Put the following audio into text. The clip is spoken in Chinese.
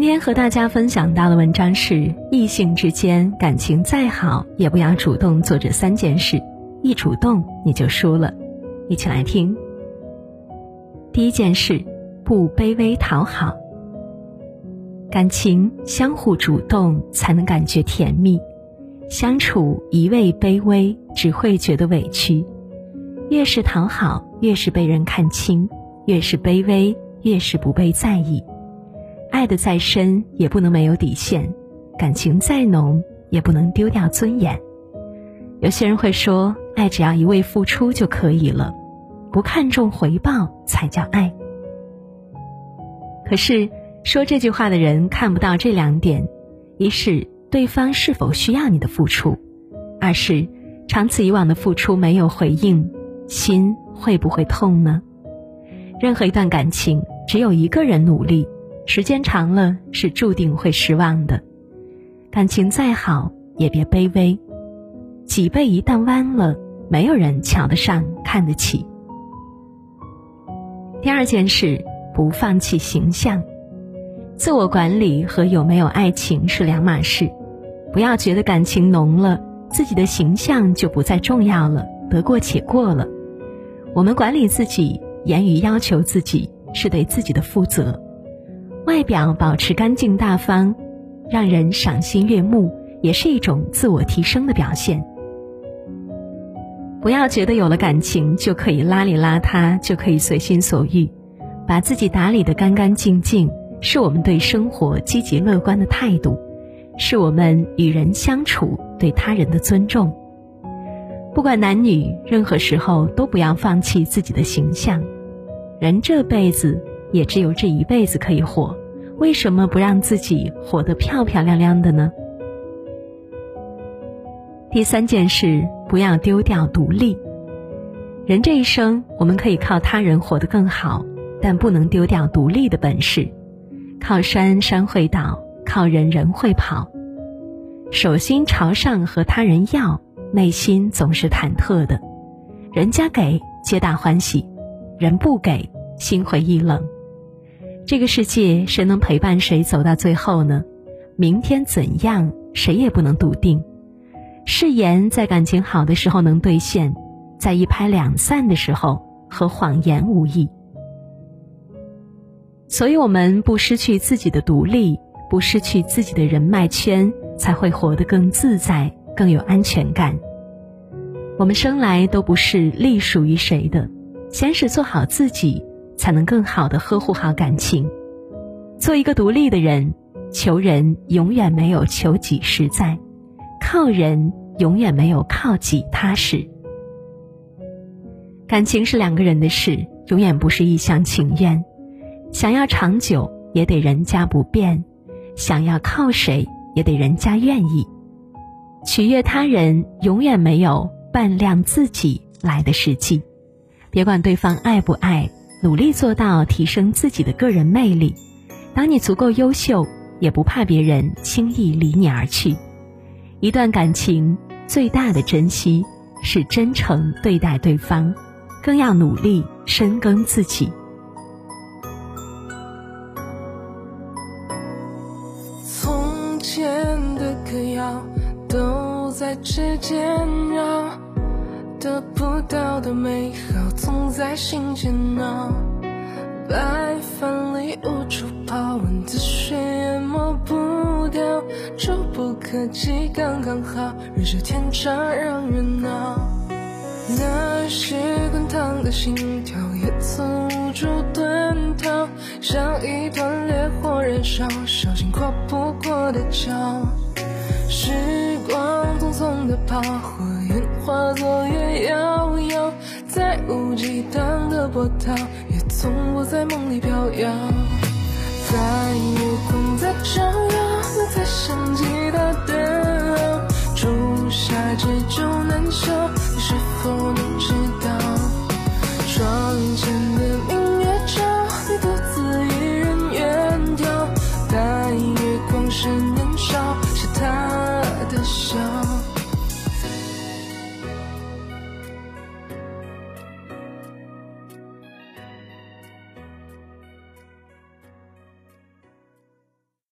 今天和大家分享到的文章是：异性之间感情再好，也不要主动做这三件事，一主动你就输了。一起来听。第一件事，不卑微讨好。感情相互主动才能感觉甜蜜，相处一味卑微只会觉得委屈。越是讨好，越是被人看轻；越是卑微，越是不被在意。爱的再深也不能没有底线，感情再浓也不能丢掉尊严。有些人会说，爱只要一味付出就可以了，不看重回报才叫爱。可是说这句话的人看不到这两点：一是对方是否需要你的付出；二是长此以往的付出没有回应，心会不会痛呢？任何一段感情，只有一个人努力。时间长了是注定会失望的，感情再好也别卑微，脊背一旦弯了，没有人瞧得上看得起。第二件事，不放弃形象，自我管理和有没有爱情是两码事，不要觉得感情浓了，自己的形象就不再重要了，得过且过了。我们管理自己，言语要求自己，是对自己的负责。外表保持干净大方，让人赏心悦目，也是一种自我提升的表现。不要觉得有了感情就可以邋里邋遢，就可以随心所欲，把自己打理得干干净净，是我们对生活积极乐观的态度，是我们与人相处对他人的尊重。不管男女，任何时候都不要放弃自己的形象。人这辈子。也只有这一辈子可以活，为什么不让自己活得漂漂亮亮的呢？第三件事，不要丢掉独立。人这一生，我们可以靠他人活得更好，但不能丢掉独立的本事。靠山山会倒，靠人人会跑。手心朝上和他人要，内心总是忐忑的。人家给，皆大欢喜；人不给，心灰意冷。这个世界，谁能陪伴谁走到最后呢？明天怎样，谁也不能笃定。誓言在感情好的时候能兑现，在一拍两散的时候和谎言无异。所以，我们不失去自己的独立，不失去自己的人脉圈，才会活得更自在、更有安全感。我们生来都不是隶属于谁的，先是做好自己。才能更好的呵护好感情，做一个独立的人，求人永远没有求己实在，靠人永远没有靠己踏实。感情是两个人的事，永远不是一厢情愿。想要长久，也得人家不变；想要靠谁，也得人家愿意。取悦他人，永远没有扮靓自己来的实际。别管对方爱不爱。努力做到提升自己的个人魅力。当你足够优秀，也不怕别人轻易离你而去。一段感情最大的珍惜是真诚对待对方，更要努力深耕自己。从前的歌谣都在指尖绕。得不到的美好总在心间闹，白饭里无处跑，蚊子血也抹不掉，触不可及刚刚好，人是天差让人恼。那时滚烫的心跳也曾无助遁逃，像一团烈火燃烧，烧尽跨不过的桥。时光匆匆的跑。烟化作月遥遥，再无激荡的波涛，也从不在梦里飘摇。在月光在照耀，你才想起他的好。仲夏之秋难消，你是否能知道窗前的你？